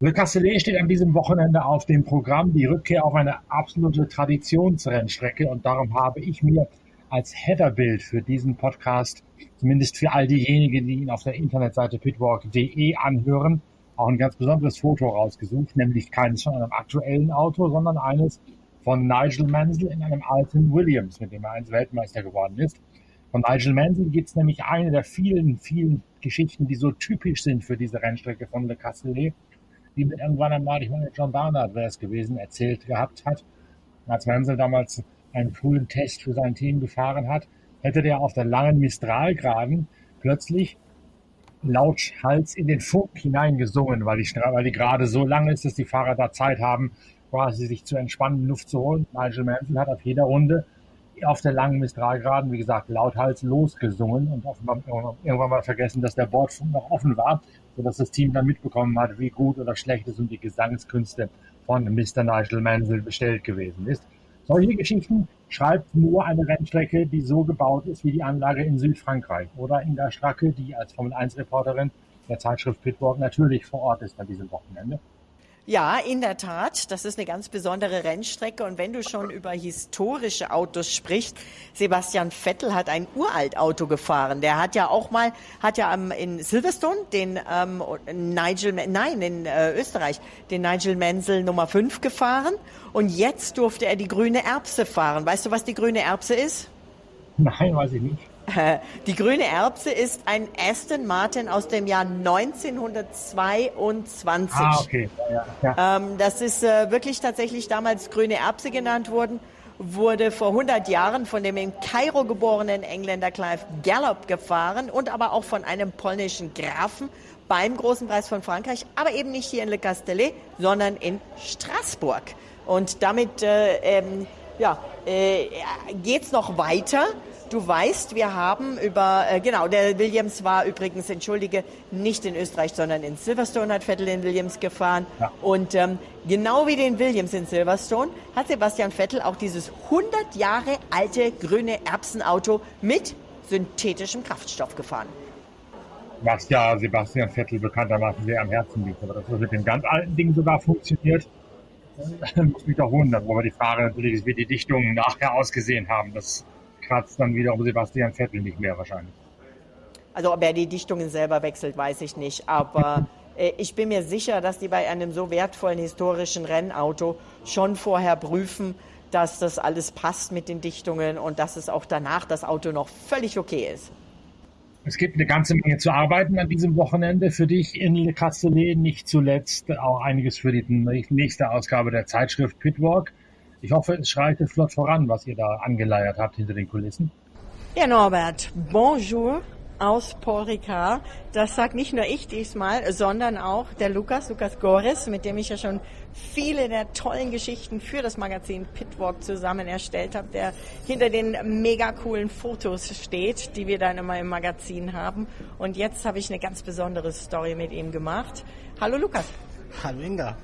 Le Castellet steht an diesem Wochenende auf dem Programm. Die Rückkehr auf eine absolute Traditionsrennstrecke. Und darum habe ich mir als Headerbild für diesen Podcast, zumindest für all diejenigen, die ihn auf der Internetseite pitwalk.de anhören, auch ein ganz besonderes Foto rausgesucht, nämlich keines von einem aktuellen Auto, sondern eines von Nigel Mansell in einem alten Williams, mit dem er einst Weltmeister geworden ist. Von Nigel Mansell gibt es nämlich eine der vielen, vielen Geschichten, die so typisch sind für diese Rennstrecke von Le Castellet, die mit irgendwann einmal, ich meine, John Barnard wäre es gewesen, erzählt gehabt hat. Als Mansell damals einen frühen Test für sein Team gefahren hat, hätte der auf der langen Mistralgraden plötzlich laut Hals in den Funk hineingesungen, weil die, weil die gerade so lang ist, dass die Fahrer da Zeit haben, quasi sich zu entspannen, Luft zu holen. Nigel Mansell hat auf jeder Runde auf der langen Mistralgraden, wie gesagt, lauthals losgesungen und offenbar irgendwann mal vergessen, dass der Bordfunk noch offen war, sodass das Team dann mitbekommen hat, wie gut oder schlecht es um die Gesangskünste von Mr. Nigel Mansell bestellt gewesen ist. Solche Geschichten schreibt nur eine Rennstrecke, die so gebaut ist wie die Anlage in Südfrankreich oder in der Stracke, die als Formel-1-Reporterin der Zeitschrift Pitwalk natürlich vor Ort ist an diesem Wochenende. Ja, in der Tat. Das ist eine ganz besondere Rennstrecke. Und wenn du schon über historische Autos sprichst, Sebastian Vettel hat ein Uraltauto gefahren. Der hat ja auch mal, hat ja ähm, in Silverstone den ähm, Nigel, nein, in äh, Österreich, den Nigel Mansell Nummer 5 gefahren. Und jetzt durfte er die grüne Erbse fahren. Weißt du, was die grüne Erbse ist? Nein, weiß ich nicht. Die grüne Erbse ist ein Aston Martin aus dem Jahr 1922. Ah, okay. Ja, ja. Ähm, das ist äh, wirklich tatsächlich damals grüne Erbse genannt worden, wurde vor 100 Jahren von dem in Kairo geborenen Engländer Clive Gallop gefahren und aber auch von einem polnischen Grafen beim Großen Preis von Frankreich, aber eben nicht hier in Le Castellet, sondern in Straßburg. Und damit äh, ähm, ja, äh, geht's noch weiter. Du weißt, wir haben über, äh, genau, der Williams war übrigens, entschuldige, nicht in Österreich, sondern in Silverstone hat Vettel den Williams gefahren. Ja. Und ähm, genau wie den Williams in Silverstone hat Sebastian Vettel auch dieses 100 Jahre alte grüne Erbsenauto mit synthetischem Kraftstoff gefahren. Was ja Sebastian Vettel bekanntermaßen sehr am Herzen liegt. Aber dass das mit den ganz alten Dingen sogar funktioniert, muss mich doch wundern. Wo wir die Frage natürlich ist, wie die Dichtungen nachher ausgesehen haben. Das kratzt dann wieder um Sebastian Vettel nicht mehr wahrscheinlich. Also ob er die Dichtungen selber wechselt, weiß ich nicht. Aber äh, ich bin mir sicher, dass die bei einem so wertvollen historischen Rennauto schon vorher prüfen, dass das alles passt mit den Dichtungen und dass es auch danach das Auto noch völlig okay ist. Es gibt eine ganze Menge zu arbeiten an diesem Wochenende für dich in Le Castellet, nicht zuletzt auch einiges für die nächste Ausgabe der Zeitschrift Pitwalk. Ich hoffe, es schreitet flott voran, was ihr da angeleiert habt hinter den Kulissen. Ja, Norbert, bonjour aus Paul Ricard. Das sagt nicht nur ich diesmal, sondern auch der Lukas, Lukas Gores, mit dem ich ja schon viele der tollen Geschichten für das Magazin Pitwalk zusammen erstellt habe, der hinter den mega coolen Fotos steht, die wir dann immer im Magazin haben. Und jetzt habe ich eine ganz besondere Story mit ihm gemacht. Hallo Lukas. Hallo Inga.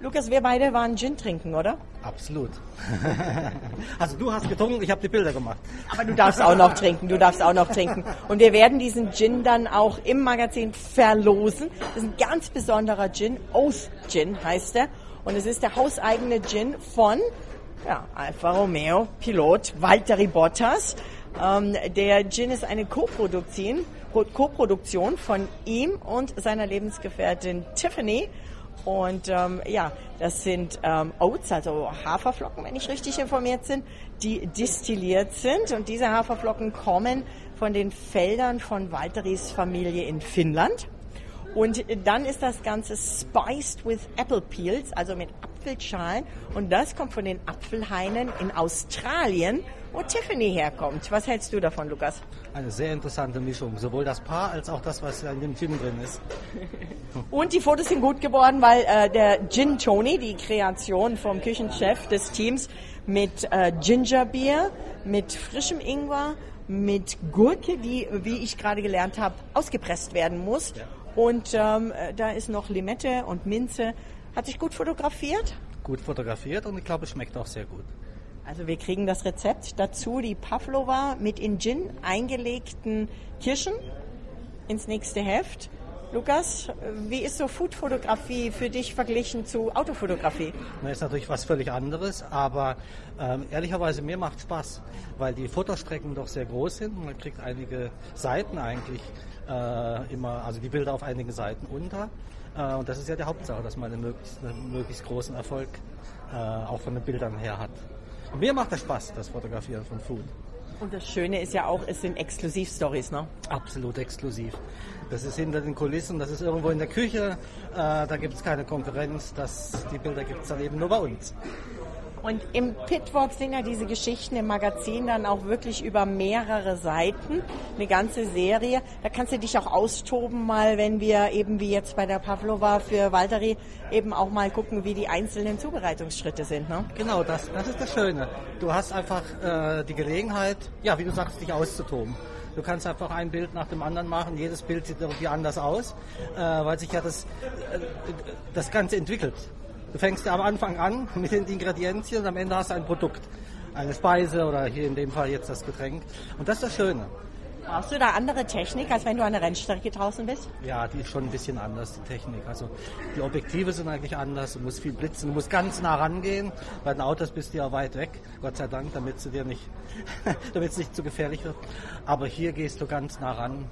Lukas, wir beide waren Gin trinken, oder? Absolut. also du hast getrunken, ich habe die Bilder gemacht. Aber du darfst auch noch trinken, du darfst auch noch trinken. Und wir werden diesen Gin dann auch im Magazin verlosen. Das ist ein ganz besonderer Gin, Oath Gin heißt er. Und es ist der hauseigene Gin von ja, Alfa Romeo Pilot Valtteri Bottas. Ähm, der Gin ist eine Co-Produktion Co von ihm und seiner Lebensgefährtin Tiffany. Und ähm, ja, das sind ähm, Oats, also Haferflocken, wenn ich richtig informiert bin, die distilliert sind. Und diese Haferflocken kommen von den Feldern von Walteris Familie in Finnland. Und dann ist das Ganze spiced with apple peels, also mit Apfelschalen. Und das kommt von den Apfelhainen in Australien, wo Tiffany herkommt. Was hältst du davon, Lukas? Eine sehr interessante Mischung. Sowohl das Paar als auch das, was in dem Gin drin ist. Und die Fotos sind gut geworden, weil äh, der Gin Tony, die Kreation vom Küchenchef des Teams, mit äh, Gingerbier, mit frischem Ingwer, mit Gurke, die, wie ich gerade gelernt habe, ausgepresst werden muss. Ja. Und ähm, da ist noch Limette und Minze. Hat sich gut fotografiert? Gut fotografiert und ich glaube, es schmeckt auch sehr gut. Also wir kriegen das Rezept dazu, die Pavlova mit in Gin eingelegten Kirschen ins nächste Heft. Lukas, wie ist so Foodfotografie für dich verglichen zu Autofotografie? Das ist natürlich was völlig anderes, aber ähm, ehrlicherweise mir macht Spaß, weil die Fotostrecken doch sehr groß sind. Man kriegt einige Seiten eigentlich äh, immer, also die Bilder auf einigen Seiten unter. Äh, und das ist ja die Hauptsache, dass man einen möglichst, einen möglichst großen Erfolg äh, auch von den Bildern her hat. Mir macht das Spaß, das Fotografieren von Food. Und das Schöne ist ja auch, es sind Exklusivstories, ne? Absolut exklusiv. Das ist hinter den Kulissen, das ist irgendwo in der Küche, äh, da gibt es keine Konkurrenz, das, die Bilder gibt es dann eben nur bei uns. Und im Pitwalk sind ja diese Geschichten im Magazin dann auch wirklich über mehrere Seiten, eine ganze Serie. Da kannst du dich auch austoben mal, wenn wir eben wie jetzt bei der Pavlova für Walteri eben auch mal gucken, wie die einzelnen Zubereitungsschritte sind. Ne? Genau, das, das ist das Schöne. Du hast einfach äh, die Gelegenheit, ja, wie du sagst, dich auszutoben. Du kannst einfach ein Bild nach dem anderen machen. Jedes Bild sieht irgendwie anders aus, äh, weil sich ja das, äh, das Ganze entwickelt. Du fängst am Anfang an mit den Ingredienzien und am Ende hast du ein Produkt. Eine Speise oder hier in dem Fall jetzt das Getränk. Und das ist das Schöne. Brauchst du da andere Technik, als wenn du an der Rennstrecke draußen bist? Ja, die ist schon ein bisschen anders, die Technik. Also die Objektive sind eigentlich anders. Du musst viel blitzen, du musst ganz nah rangehen. Bei den Autos bist du ja weit weg, Gott sei Dank, damit es dir nicht, damit es nicht zu gefährlich wird. Aber hier gehst du ganz nah ran.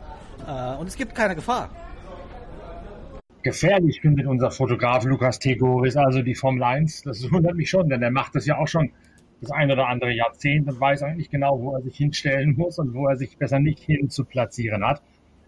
Äh, und es gibt keine Gefahr gefährlich findet unser Fotograf Lukas Tegoris, also die Formel 1. Das wundert mich schon, denn er macht das ja auch schon das ein oder andere Jahrzehnt und weiß eigentlich genau, wo er sich hinstellen muss und wo er sich besser nicht hin zu platzieren hat.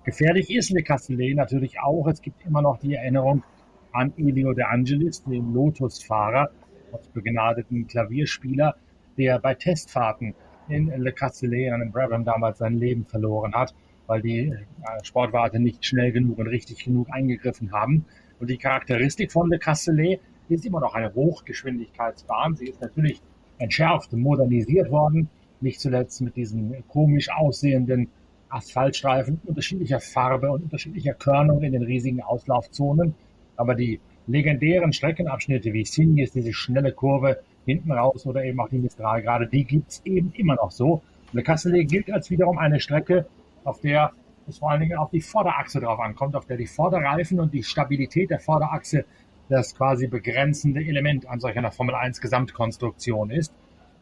Gefährlich ist Le Castellet natürlich auch. Es gibt immer noch die Erinnerung an Elio De Angelis, den Lotus-Fahrer, als begnadeten Klavierspieler, der bei Testfahrten in Le Castellet, in einem Brabham damals sein Leben verloren hat weil die äh, Sportwarte nicht schnell genug und richtig genug eingegriffen haben. Und die Charakteristik von Le Castellet ist immer noch eine Hochgeschwindigkeitsbahn. Sie ist natürlich entschärft und modernisiert worden, nicht zuletzt mit diesen komisch aussehenden Asphaltstreifen unterschiedlicher Farbe und unterschiedlicher Körnung in den riesigen Auslaufzonen. Aber die legendären Streckenabschnitte wie Signes, diese schnelle Kurve hinten raus oder eben auch die Mistral gerade, die gibt's eben immer noch so. Le Castellet gilt als wiederum eine Strecke, auf der es vor allen Dingen auf die Vorderachse drauf ankommt, auf der die Vorderreifen und die Stabilität der Vorderachse das quasi begrenzende Element an solch einer Formel 1 Gesamtkonstruktion ist.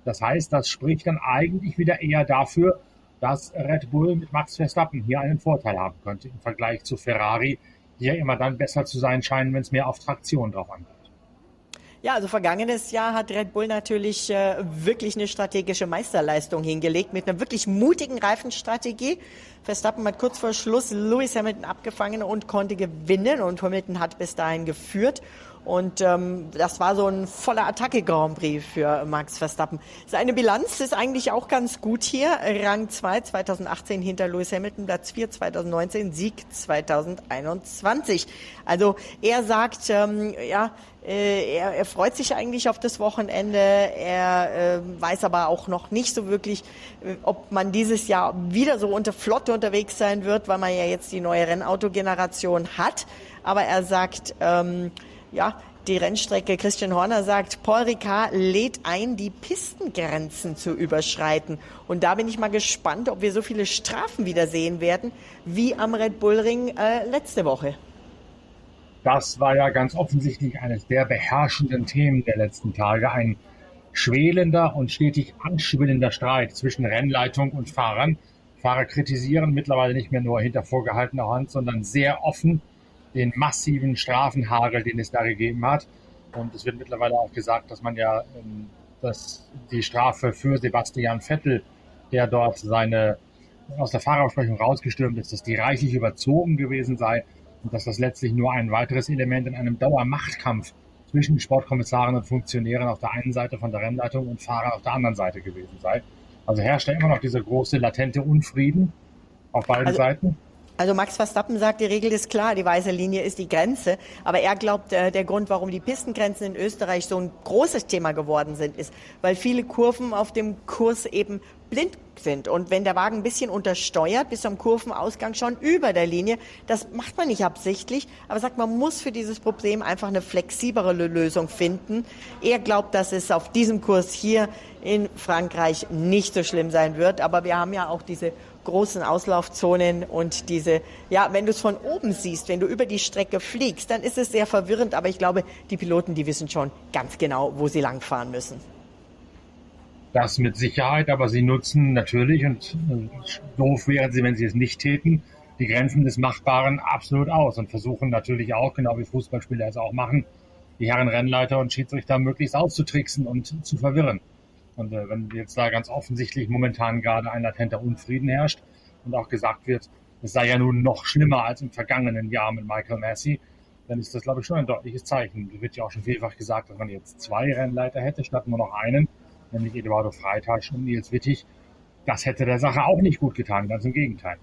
Das heißt, das spricht dann eigentlich wieder eher dafür, dass Red Bull mit Max Verstappen hier einen Vorteil haben könnte im Vergleich zu Ferrari, die ja immer dann besser zu sein scheinen, wenn es mehr auf Traktion drauf ankommt. Ja, also vergangenes Jahr hat Red Bull natürlich äh, wirklich eine strategische Meisterleistung hingelegt mit einer wirklich mutigen Reifenstrategie. Verstappen hat kurz vor Schluss Lewis Hamilton abgefangen und konnte gewinnen und Hamilton hat bis dahin geführt. Und ähm, das war so ein voller Attacke-Grand Prix für Max Verstappen. Seine Bilanz ist eigentlich auch ganz gut hier. Rang 2 2018 hinter Lewis Hamilton, Platz 4 2019, Sieg 2021. Also er sagt, ähm, ja, äh, er, er freut sich eigentlich auf das Wochenende. Er äh, weiß aber auch noch nicht so wirklich, äh, ob man dieses Jahr wieder so unter Flotte unterwegs sein wird, weil man ja jetzt die neue Rennautogeneration hat. Aber er sagt, ähm, ja, die Rennstrecke. Christian Horner sagt, Paul Ricard lädt ein, die Pistengrenzen zu überschreiten. Und da bin ich mal gespannt, ob wir so viele Strafen wieder sehen werden, wie am Red Bull Ring äh, letzte Woche. Das war ja ganz offensichtlich eines der beherrschenden Themen der letzten Tage. Ein schwelender und stetig anschwillender Streit zwischen Rennleitung und Fahrern. Fahrer kritisieren mittlerweile nicht mehr nur hinter vorgehaltener Hand, sondern sehr offen den massiven Strafenhagel, den es da gegeben hat. Und es wird mittlerweile auch gesagt, dass man ja ähm, dass die Strafe für Sebastian Vettel, der dort seine aus der Fahrerausprechung rausgestürmt ist, dass die reichlich überzogen gewesen sei und dass das letztlich nur ein weiteres Element in einem Dauermachtkampf zwischen Sportkommissaren und Funktionären auf der einen Seite von der Rennleitung und Fahrern auf der anderen Seite gewesen sei. Also herrscht ja immer noch dieser große latente Unfrieden auf beiden also, Seiten. Also Max Verstappen sagt, die Regel ist klar, die weiße Linie ist die Grenze. Aber er glaubt, äh, der Grund, warum die Pistengrenzen in Österreich so ein großes Thema geworden sind, ist, weil viele Kurven auf dem Kurs eben blind sind. Und wenn der Wagen ein bisschen untersteuert, bis zum Kurvenausgang schon über der Linie, das macht man nicht absichtlich, aber sagt, man muss für dieses Problem einfach eine flexiblere Lösung finden. Er glaubt, dass es auf diesem Kurs hier in Frankreich nicht so schlimm sein wird, aber wir haben ja auch diese großen Auslaufzonen und diese, ja, wenn du es von oben siehst, wenn du über die Strecke fliegst, dann ist es sehr verwirrend, aber ich glaube, die Piloten, die wissen schon ganz genau, wo sie langfahren müssen. Das mit Sicherheit, aber sie nutzen natürlich, und äh, doof wären sie, wenn sie es nicht täten, die Grenzen des Machbaren absolut aus und versuchen natürlich auch, genau wie Fußballspieler es auch machen, die Herren Rennleiter und Schiedsrichter möglichst auszutricksen und zu verwirren. Und äh, wenn jetzt da ganz offensichtlich momentan gerade ein latenter Unfrieden herrscht und auch gesagt wird, es sei ja nun noch schlimmer als im vergangenen Jahr mit Michael Massey, dann ist das, glaube ich, schon ein deutliches Zeichen. Es wird ja auch schon vielfach gesagt, dass man jetzt zwei Rennleiter hätte, statt nur noch einen, nämlich Eduardo Freitasch und Nils Wittig. Das hätte der Sache auch nicht gut getan, ganz im Gegenteil.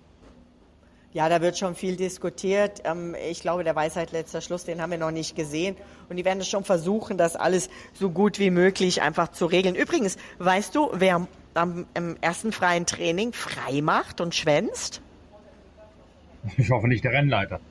Ja, da wird schon viel diskutiert. Ähm, ich glaube, der Weisheit letzter Schluss, den haben wir noch nicht gesehen. Und die werden es schon versuchen, das alles so gut wie möglich einfach zu regeln. Übrigens, weißt du, wer am, ersten freien Training frei macht und schwänzt? Ich hoffe nicht der Rennleiter.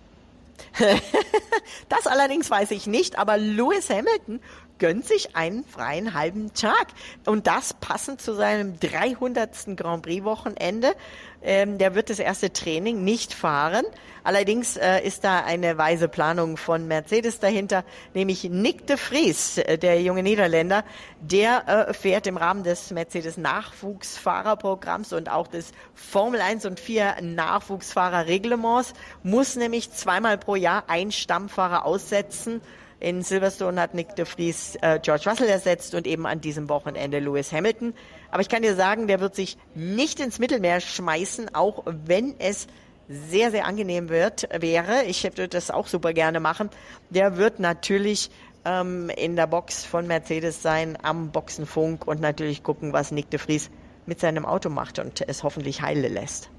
das allerdings weiß ich nicht, aber Lewis Hamilton gönnt sich einen freien halben Tag. Und das passend zu seinem 300. Grand Prix Wochenende. Ähm, der wird das erste Training nicht fahren. Allerdings äh, ist da eine weise Planung von Mercedes dahinter, nämlich Nick de Vries, äh, der junge Niederländer, der äh, fährt im Rahmen des Mercedes Nachwuchsfahrerprogramms und auch des Formel 1 und 4 Nachwuchsfahrerreglements, muss nämlich zweimal pro Jahr ein Stammfahrer aussetzen in Silverstone hat Nick de Vries äh, George Russell ersetzt und eben an diesem Wochenende Lewis Hamilton. Aber ich kann dir sagen, der wird sich nicht ins Mittelmeer schmeißen, auch wenn es sehr, sehr angenehm wird, wäre. Ich würde das auch super gerne machen. Der wird natürlich ähm, in der Box von Mercedes sein, am Boxenfunk und natürlich gucken, was Nick de Vries mit seinem Auto macht und es hoffentlich heile lässt.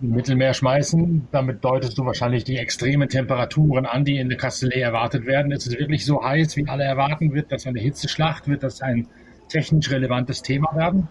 Mittelmeer schmeißen. Damit deutest du wahrscheinlich die extremen Temperaturen an, die in Le Castellet erwartet werden. Ist es wirklich so heiß, wie alle erwarten? Wird das eine Hitzeschlacht? Wird das ein technisch relevantes Thema werden?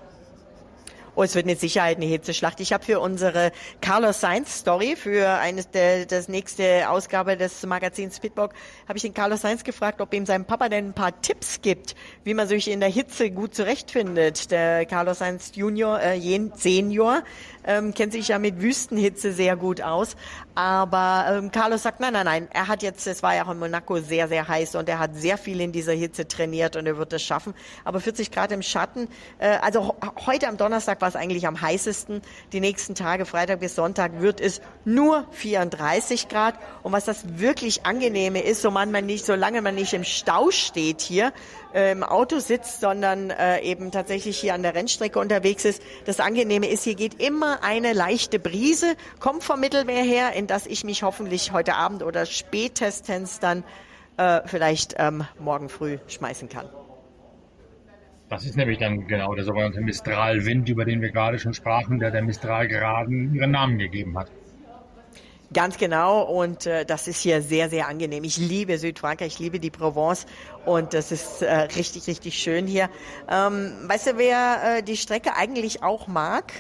Oh, es wird mit Sicherheit eine Hitzeschlacht. Ich habe für unsere Carlos Sainz Story, für eines der, das nächste Ausgabe des Magazins Pitbock, habe ich den Carlos Sainz gefragt, ob ihm sein Papa denn ein paar Tipps gibt, wie man sich in der Hitze gut zurechtfindet. Der Carlos Sainz Junior, äh, Senior, ähm, kennt sich ja mit Wüstenhitze sehr gut aus. Aber ähm, Carlos sagt, nein, nein, nein, er hat jetzt, es war ja auch in Monaco sehr, sehr heiß und er hat sehr viel in dieser Hitze trainiert und er wird es schaffen. Aber 40 Grad im Schatten, äh, also heute am Donnerstag war es eigentlich am heißesten. Die nächsten Tage, Freitag bis Sonntag, wird es nur 34 Grad. Und was das wirklich angenehme ist, so man nicht, solange man nicht im Stau steht hier, äh, im Auto sitzt, sondern äh, eben tatsächlich hier an der Rennstrecke unterwegs ist. Das Angenehme ist, hier geht immer eine leichte Brise, kommt vom Mittelmeer her, in das ich mich hoffentlich heute Abend oder spätestens dann äh, vielleicht ähm, morgen früh schmeißen kann. Das ist nämlich dann genau der sogenannte Mistralwind, über den wir gerade schon sprachen, der der Mistralgeraden ihren Namen gegeben hat. Ganz genau und äh, das ist hier sehr, sehr angenehm. Ich liebe Südfrankreich, ich liebe die Provence und das ist äh, richtig, richtig schön hier. Ähm, weißt du, wer äh, die Strecke eigentlich auch mag?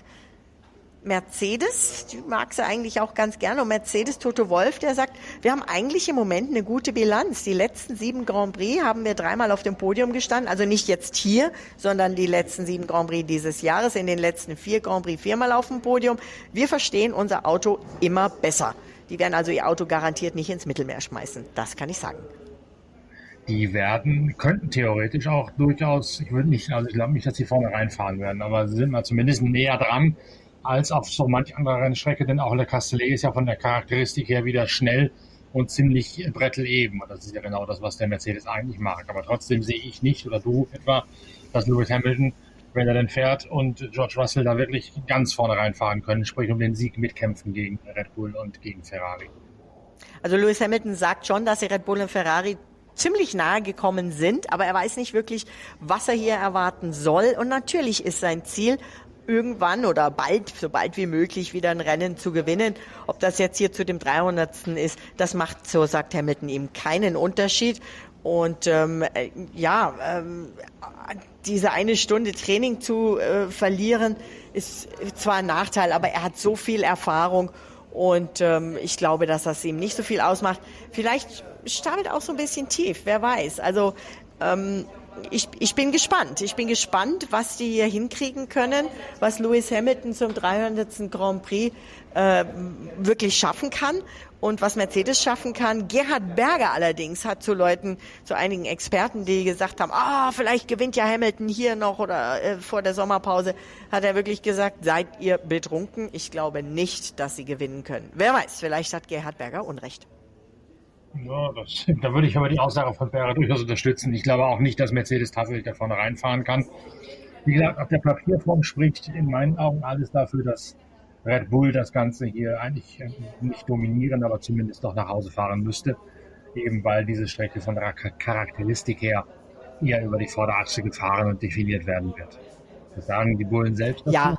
Mercedes, die mag sie eigentlich auch ganz gerne. Und Mercedes Toto Wolf, der sagt, wir haben eigentlich im Moment eine gute Bilanz. Die letzten sieben Grand Prix haben wir dreimal auf dem Podium gestanden. Also nicht jetzt hier, sondern die letzten sieben Grand Prix dieses Jahres. In den letzten vier Grand Prix viermal auf dem Podium. Wir verstehen unser Auto immer besser. Die werden also ihr Auto garantiert nicht ins Mittelmeer schmeißen. Das kann ich sagen die werden, könnten theoretisch auch durchaus, ich würde nicht, also ich glaube nicht, dass sie vorne reinfahren werden, aber sie sind mal zumindest näher dran als auf so manch anderer Rennstrecke, denn auch Le Castellet ist ja von der Charakteristik her wieder schnell und ziemlich bretteleben. Das ist ja genau das, was der Mercedes eigentlich mag. Aber trotzdem sehe ich nicht, oder du etwa, dass Lewis Hamilton, wenn er denn fährt und George Russell da wirklich ganz vorne reinfahren können, sprich um den Sieg mitkämpfen gegen Red Bull und gegen Ferrari. Also Lewis Hamilton sagt schon, dass Red Bull und Ferrari ziemlich nahe gekommen sind, aber er weiß nicht wirklich, was er hier erwarten soll. Und natürlich ist sein Ziel, irgendwann oder bald, so bald wie möglich wieder ein Rennen zu gewinnen. Ob das jetzt hier zu dem 300. ist, das macht, so sagt Hamilton, ihm keinen Unterschied. Und ähm, äh, ja, ähm, diese eine Stunde Training zu äh, verlieren, ist zwar ein Nachteil, aber er hat so viel Erfahrung und ähm, ich glaube, dass das ihm nicht so viel ausmacht. Vielleicht startet auch so ein bisschen tief, wer weiß. Also ähm, ich, ich bin gespannt. Ich bin gespannt, was die hier hinkriegen können, was Lewis Hamilton zum 300. Grand Prix äh, wirklich schaffen kann und was Mercedes schaffen kann. Gerhard Berger allerdings hat zu Leuten, zu einigen Experten, die gesagt haben, ah, vielleicht gewinnt ja Hamilton hier noch oder äh, vor der Sommerpause, hat er wirklich gesagt, seid ihr betrunken? Ich glaube nicht, dass sie gewinnen können. Wer weiß, vielleicht hat Gerhard Berger Unrecht. Ja, das, da würde ich aber die Aussage von Berger durchaus unterstützen. Ich glaube auch nicht, dass Mercedes tatsächlich da vorne reinfahren kann. Wie gesagt, auf der Papierform spricht in meinen Augen alles dafür, dass Red Bull das Ganze hier eigentlich nicht dominieren, aber zumindest doch nach Hause fahren müsste. Eben weil diese Strecke von der Charakteristik her eher über die Vorderachse gefahren und definiert werden wird. Das sagen die Bullen selbst dazu. Ja.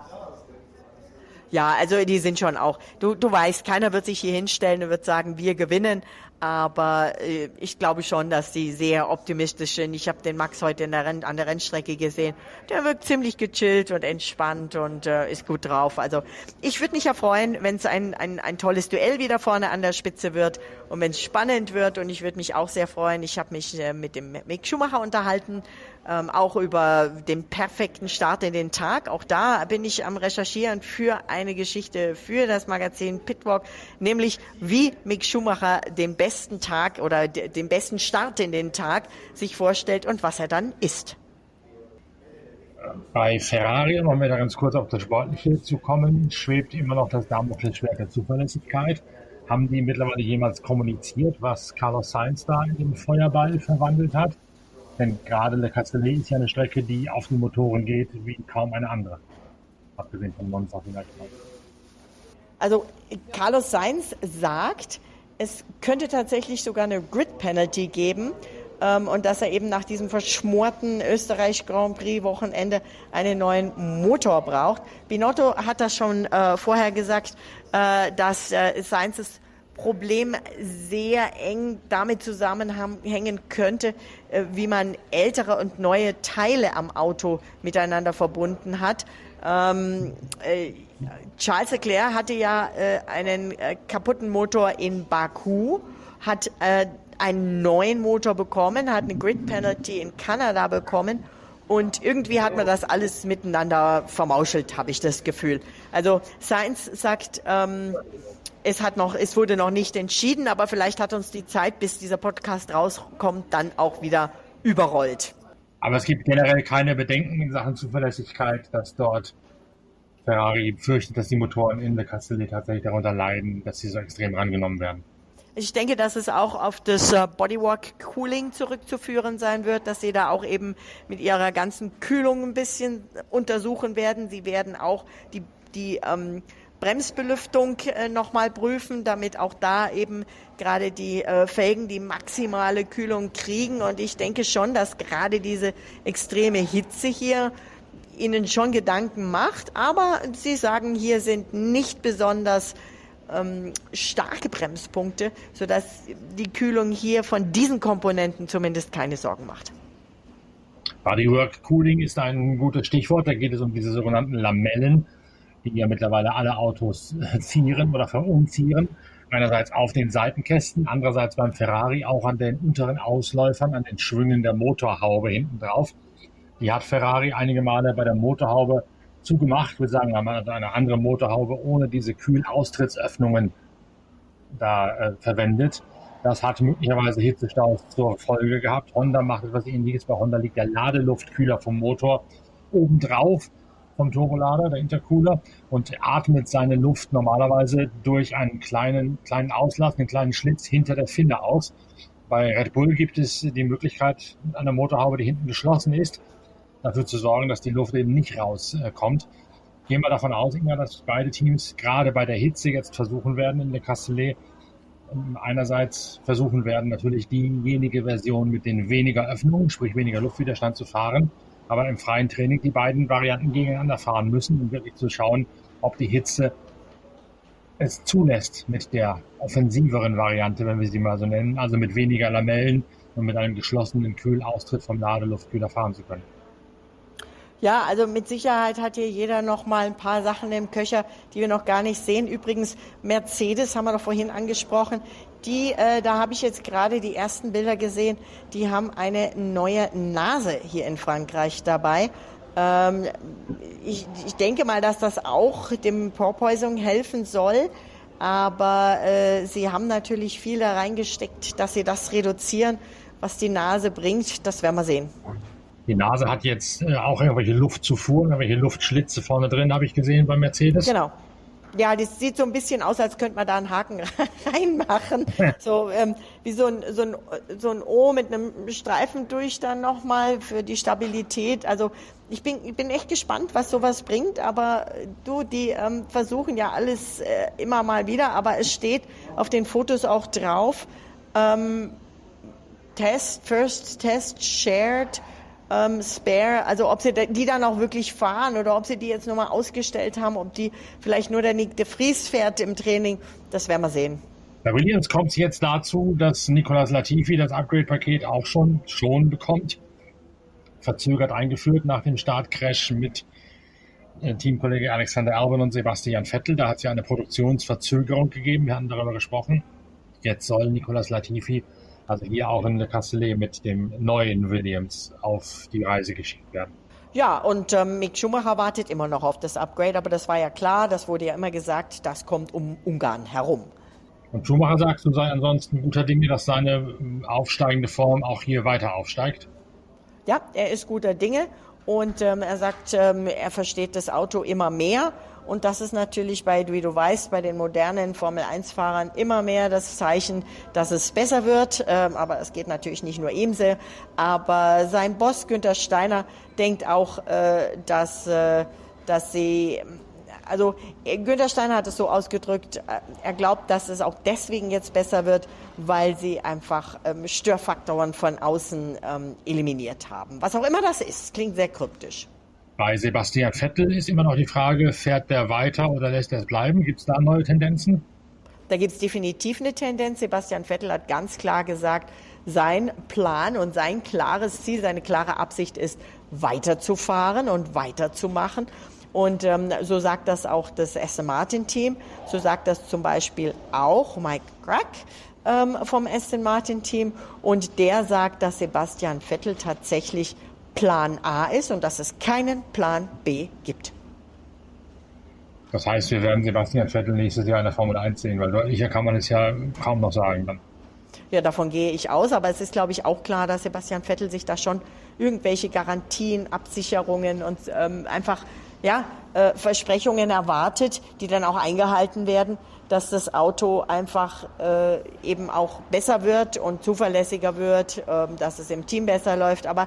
Ja, also die sind schon auch. Du, du weißt, keiner wird sich hier hinstellen und wird sagen, wir gewinnen. Aber äh, ich glaube schon, dass die sehr optimistisch sind. Ich habe den Max heute der an der Rennstrecke gesehen. Der wirkt ziemlich gechillt und entspannt und äh, ist gut drauf. Also ich würde mich ja freuen, wenn es ein, ein, ein tolles Duell wieder vorne an der Spitze wird und wenn es spannend wird. Und ich würde mich auch sehr freuen. Ich habe mich äh, mit dem Mick Schumacher unterhalten ähm, auch über den perfekten Start in den Tag. Auch da bin ich am Recherchieren für eine Geschichte für das Magazin Pitwalk, nämlich wie Mick Schumacher den besten Tag oder den besten Start in den Tag sich vorstellt und was er dann ist. Bei Ferrari, um wieder ganz kurz auf das Sportliche zu kommen, schwebt immer noch das Damoklesschwert der Zuverlässigkeit. Haben die mittlerweile jemals kommuniziert, was Carlos Sainz da in den Feuerball verwandelt hat? Denn gerade Le Castellet ist ja eine Strecke, die auf den Motoren geht wie kaum eine andere. Abgesehen von Monza vielleicht. Also Carlos Sainz sagt, es könnte tatsächlich sogar eine Grid-Penalty geben ähm, und dass er eben nach diesem verschmorten Österreich Grand Prix Wochenende einen neuen Motor braucht. Binotto hat das schon äh, vorher gesagt, äh, dass äh, Sainz Problem sehr eng damit zusammenhängen könnte, äh, wie man ältere und neue Teile am Auto miteinander verbunden hat. Ähm, äh, Charles Leclerc hatte ja äh, einen äh, kaputten Motor in Baku, hat äh, einen neuen Motor bekommen, hat eine Grid Penalty in Kanada bekommen und irgendwie hat man das alles miteinander vermauschelt, habe ich das Gefühl. Also Science sagt, ähm, es hat noch, es wurde noch nicht entschieden, aber vielleicht hat uns die Zeit, bis dieser Podcast rauskommt, dann auch wieder überrollt. Aber es gibt generell keine Bedenken in Sachen Zuverlässigkeit, dass dort Ferrari fürchtet, dass die Motoren in der Castellet tatsächlich darunter leiden, dass sie so extrem rangenommen werden. Ich denke, dass es auch auf das äh, Bodywork Cooling zurückzuführen sein wird, dass sie da auch eben mit ihrer ganzen Kühlung ein bisschen untersuchen werden. Sie werden auch die, die ähm, Bremsbelüftung äh, nochmal prüfen, damit auch da eben gerade die äh, Felgen die maximale Kühlung kriegen. Und ich denke schon, dass gerade diese extreme Hitze hier Ihnen schon Gedanken macht. Aber Sie sagen, hier sind nicht besonders ähm, starke Bremspunkte, sodass die Kühlung hier von diesen Komponenten zumindest keine Sorgen macht. Bodywork Cooling ist ein gutes Stichwort. Da geht es um diese sogenannten Lamellen die ja mittlerweile alle Autos zieren oder verunzieren. Einerseits auf den Seitenkästen, andererseits beim Ferrari auch an den unteren Ausläufern, an den Schwüngen der Motorhaube hinten drauf. Die hat Ferrari einige Male bei der Motorhaube zugemacht. Ich würde sagen, man hat eine andere Motorhaube ohne diese Kühlaustrittsöffnungen da äh, verwendet. Das hat möglicherweise Hitzestaus zur Folge gehabt. Honda macht etwas ähnliches. Bei Honda liegt der Ladeluftkühler vom Motor obendrauf vom Turbolader, der Intercooler, und atmet seine Luft normalerweise durch einen kleinen, kleinen Auslass, einen kleinen Schlitz hinter der Finne aus. Bei Red Bull gibt es die Möglichkeit, an der Motorhaube, die hinten geschlossen ist, dafür zu sorgen, dass die Luft eben nicht rauskommt. Gehen wir davon aus, Inga, dass beide Teams gerade bei der Hitze jetzt versuchen werden, in der Castellet ähm, einerseits versuchen werden, natürlich diejenige Version mit den weniger Öffnungen, sprich weniger Luftwiderstand zu fahren aber im freien Training die beiden Varianten gegeneinander fahren müssen, um wirklich zu schauen, ob die Hitze es zulässt mit der offensiveren Variante, wenn wir sie mal so nennen, also mit weniger Lamellen und mit einem geschlossenen Kühlaustritt vom Ladeluftkühler fahren zu können. Ja, also mit Sicherheit hat hier jeder noch mal ein paar Sachen im Köcher, die wir noch gar nicht sehen. Übrigens, Mercedes haben wir doch vorhin angesprochen. Die, äh, da habe ich jetzt gerade die ersten Bilder gesehen. Die haben eine neue Nase hier in Frankreich dabei. Ähm, ich, ich denke mal, dass das auch dem Porpoising helfen soll. Aber äh, sie haben natürlich viel da reingesteckt, dass sie das reduzieren, was die Nase bringt. Das werden wir sehen. Die Nase hat jetzt äh, auch irgendwelche Luftzufuhren, irgendwelche Luftschlitze vorne drin, habe ich gesehen bei Mercedes. Genau. Ja, das sieht so ein bisschen aus, als könnte man da einen Haken reinmachen. so ähm, wie so ein, so, ein, so ein O mit einem Streifen durch dann nochmal für die Stabilität. Also ich bin, ich bin echt gespannt, was sowas bringt. Aber du, die ähm, versuchen ja alles äh, immer mal wieder. Aber es steht auf den Fotos auch drauf. Ähm, Test, First Test, Shared ähm, Spare, also ob sie die dann auch wirklich fahren oder ob sie die jetzt nur mal ausgestellt haben, ob die vielleicht nur der Nick de Vries fährt im Training, das werden wir sehen. Bei Williams kommt es jetzt dazu, dass Nicolas Latifi das Upgrade-Paket auch schon, schon bekommt. Verzögert eingeführt nach dem Startcrash mit äh, Teamkollege Alexander Albon und Sebastian Vettel. Da hat es ja eine Produktionsverzögerung gegeben. Wir hatten darüber gesprochen. Jetzt soll Nicolas Latifi also hier auch in Le Castellet mit dem neuen Williams auf die Reise geschickt werden. Ja, und ähm, Mick Schumacher wartet immer noch auf das Upgrade, aber das war ja klar, das wurde ja immer gesagt, das kommt um Ungarn herum. Und Schumacher sagt, du sei ansonsten guter Dinge, dass seine ähm, aufsteigende Form auch hier weiter aufsteigt. Ja, er ist guter Dinge und ähm, er sagt, ähm, er versteht das Auto immer mehr und das ist natürlich bei, wie du weißt, bei den modernen Formel-1-Fahrern immer mehr das Zeichen, dass es besser wird. Ähm, aber es geht natürlich nicht nur ihm so. Aber sein Boss Günther Steiner denkt auch, äh, dass, äh, dass sie also Günther Steiner hat es so ausgedrückt, äh, er glaubt, dass es auch deswegen jetzt besser wird, weil sie einfach ähm, Störfaktoren von außen ähm, eliminiert haben. Was auch immer das ist, klingt sehr kryptisch. Bei Sebastian Vettel ist immer noch die Frage, fährt der weiter oder lässt er es bleiben? Gibt es da neue Tendenzen? Da gibt es definitiv eine Tendenz. Sebastian Vettel hat ganz klar gesagt, sein Plan und sein klares Ziel, seine klare Absicht ist, weiterzufahren und weiterzumachen. Und ähm, so sagt das auch das Aston Martin Team. So sagt das zum Beispiel auch Mike Crack ähm, vom Aston Martin Team. Und der sagt, dass Sebastian Vettel tatsächlich Plan A ist und dass es keinen Plan B gibt. Das heißt, wir werden Sebastian Vettel nächstes Jahr in der Formel 1 sehen, weil deutlicher kann man es ja kaum noch sagen dann. Ja, davon gehe ich aus, aber es ist, glaube ich, auch klar, dass Sebastian Vettel sich da schon irgendwelche Garantien, Absicherungen und ähm, einfach ja, äh, Versprechungen erwartet, die dann auch eingehalten werden, dass das Auto einfach äh, eben auch besser wird und zuverlässiger wird, äh, dass es im Team besser läuft. Aber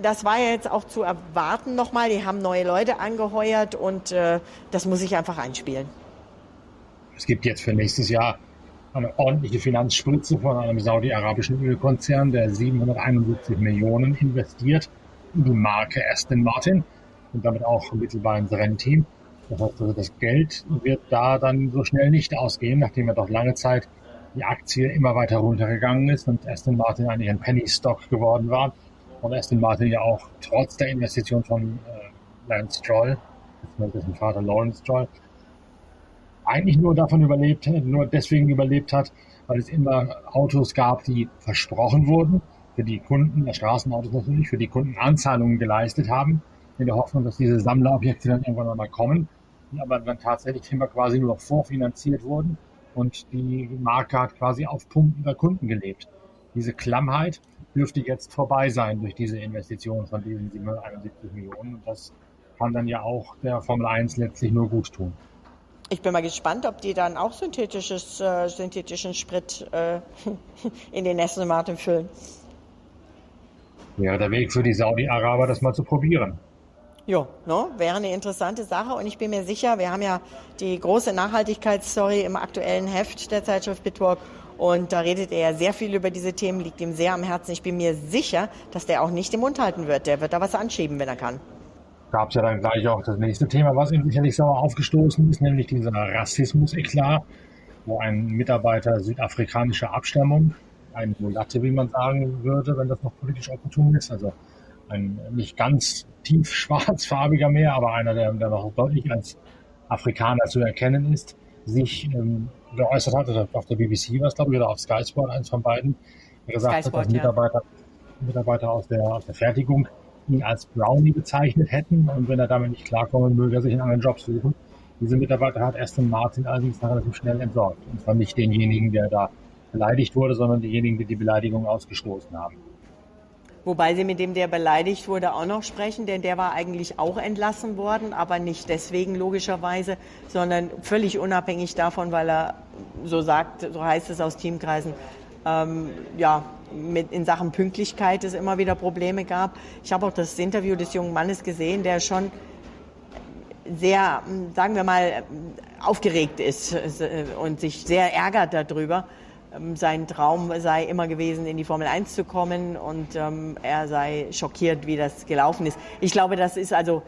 das war ja jetzt auch zu erwarten nochmal. Die haben neue Leute angeheuert und äh, das muss ich einfach einspielen. Es gibt jetzt für nächstes Jahr eine ordentliche Finanzspritze von einem saudi-arabischen Ölkonzern, der 771 Millionen investiert in die Marke Aston Martin und damit auch mittelbar ins Rennteam. Das heißt also, das Geld wird da dann so schnell nicht ausgehen, nachdem ja doch lange Zeit die Aktie immer weiter runtergegangen ist und Aston Martin eigentlich ein Penny Stock geworden war und Aston Martin ja auch trotz der Investition von äh, Lance Stroll, dessen Vater Lawrence Stroll, eigentlich nur davon überlebt, nur deswegen überlebt hat, weil es immer Autos gab, die versprochen wurden, für die Kunden, der Straßenautos natürlich, für die Kunden Anzahlungen geleistet haben, in der Hoffnung, dass diese Sammlerobjekte dann irgendwann einmal kommen, die aber dann tatsächlich immer quasi nur noch vorfinanziert wurden und die Marke hat quasi auf Pumpen der Kunden gelebt. Diese Klammheit dürfte jetzt vorbei sein durch diese Investition von diesen 771 Millionen. Und das kann dann ja auch der Formel 1 letztlich nur gut tun. Ich bin mal gespannt, ob die dann auch synthetisches, äh, synthetischen Sprit äh, in den Aston Martin füllen. Wäre der Weg für die Saudi-Araber, das mal zu probieren. Ja, ne, wäre eine interessante Sache und ich bin mir sicher, wir haben ja die große Nachhaltigkeitsstory im aktuellen Heft der Zeitschrift Bitwalk und da redet er sehr viel über diese Themen, liegt ihm sehr am Herzen. Ich bin mir sicher, dass der auch nicht den Mund halten wird. Der wird da was anschieben, wenn er kann. Gab es ja dann gleich auch das nächste Thema, was ihm sicherlich sauer aufgestoßen ist, nämlich dieser Rassismus-Eklat, wo ein Mitarbeiter südafrikanischer Abstammung, ein Mulatte, wie man sagen würde, wenn das noch politisch opportun ist, also ein nicht ganz tief schwarzfarbiger mehr, aber einer, der, der noch deutlich als Afrikaner zu erkennen ist, sich ähm, geäußert hat, oder auf der BBC war es, glaube ich, oder auf Sky Sport, eins von beiden, gesagt Sky hat, dass Mitarbeiter, ja. Mitarbeiter aus der, aus der Fertigung ihn als Brownie bezeichnet hätten und wenn er damit nicht klarkommen möge, er sich einen anderen Job suchen. Diese Mitarbeiter hat Aston Martin allerdings relativ schnell entsorgt. Und zwar nicht denjenigen, der da beleidigt wurde, sondern diejenigen, die die Beleidigung ausgestoßen haben. Wobei sie mit dem, der beleidigt wurde, auch noch sprechen, denn der war eigentlich auch entlassen worden, aber nicht deswegen logischerweise, sondern völlig unabhängig davon, weil er, so sagt, so heißt es aus Teamkreisen, ähm, ja, mit, in Sachen Pünktlichkeit es immer wieder Probleme gab. Ich habe auch das Interview des jungen Mannes gesehen, der schon sehr, sagen wir mal, aufgeregt ist äh, und sich sehr ärgert darüber sein Traum sei immer gewesen, in die Formel 1 zu kommen und ähm, er sei schockiert, wie das gelaufen ist. Ich glaube, das ist also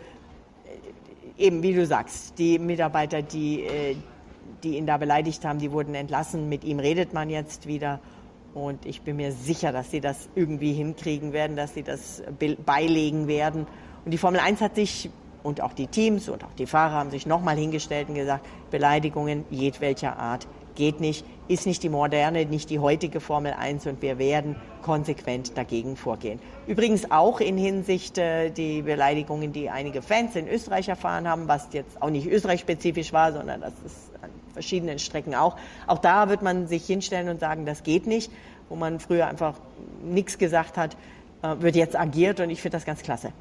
äh, eben, wie du sagst, die Mitarbeiter, die, äh, die ihn da beleidigt haben, die wurden entlassen. Mit ihm redet man jetzt wieder. Und ich bin mir sicher, dass sie das irgendwie hinkriegen werden, dass sie das beilegen werden. Und die Formel 1 hat sich und auch die Teams und auch die Fahrer haben sich nochmal hingestellt und gesagt, Beleidigungen jedwelcher Art geht nicht, ist nicht die moderne, nicht die heutige Formel 1 und wir werden konsequent dagegen vorgehen. Übrigens auch in Hinsicht äh, die Beleidigungen, die einige Fans in Österreich erfahren haben, was jetzt auch nicht österreich-spezifisch war, sondern das ist an verschiedenen Strecken auch. Auch da wird man sich hinstellen und sagen, das geht nicht, wo man früher einfach nichts gesagt hat, äh, wird jetzt agiert und ich finde das ganz klasse.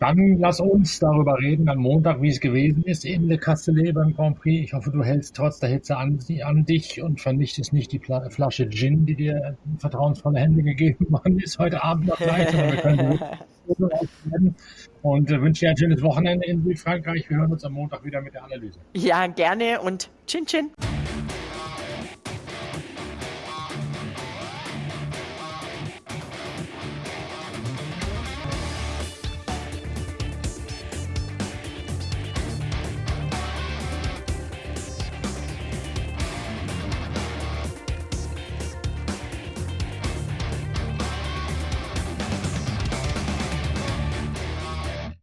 Dann lass uns darüber reden am Montag, wie es gewesen ist in Le Castellet beim Grand Prix. Ich hoffe, du hältst trotz der Hitze an, an dich und vernichtest nicht die Flasche Gin, die dir vertrauensvolle Hände gegeben worden ist heute Abend noch gleich. wir können und äh, wünsche dir ein schönes Wochenende in Südfrankreich. Wir hören uns am Montag wieder mit der Analyse. Ja, gerne und Chin Chin.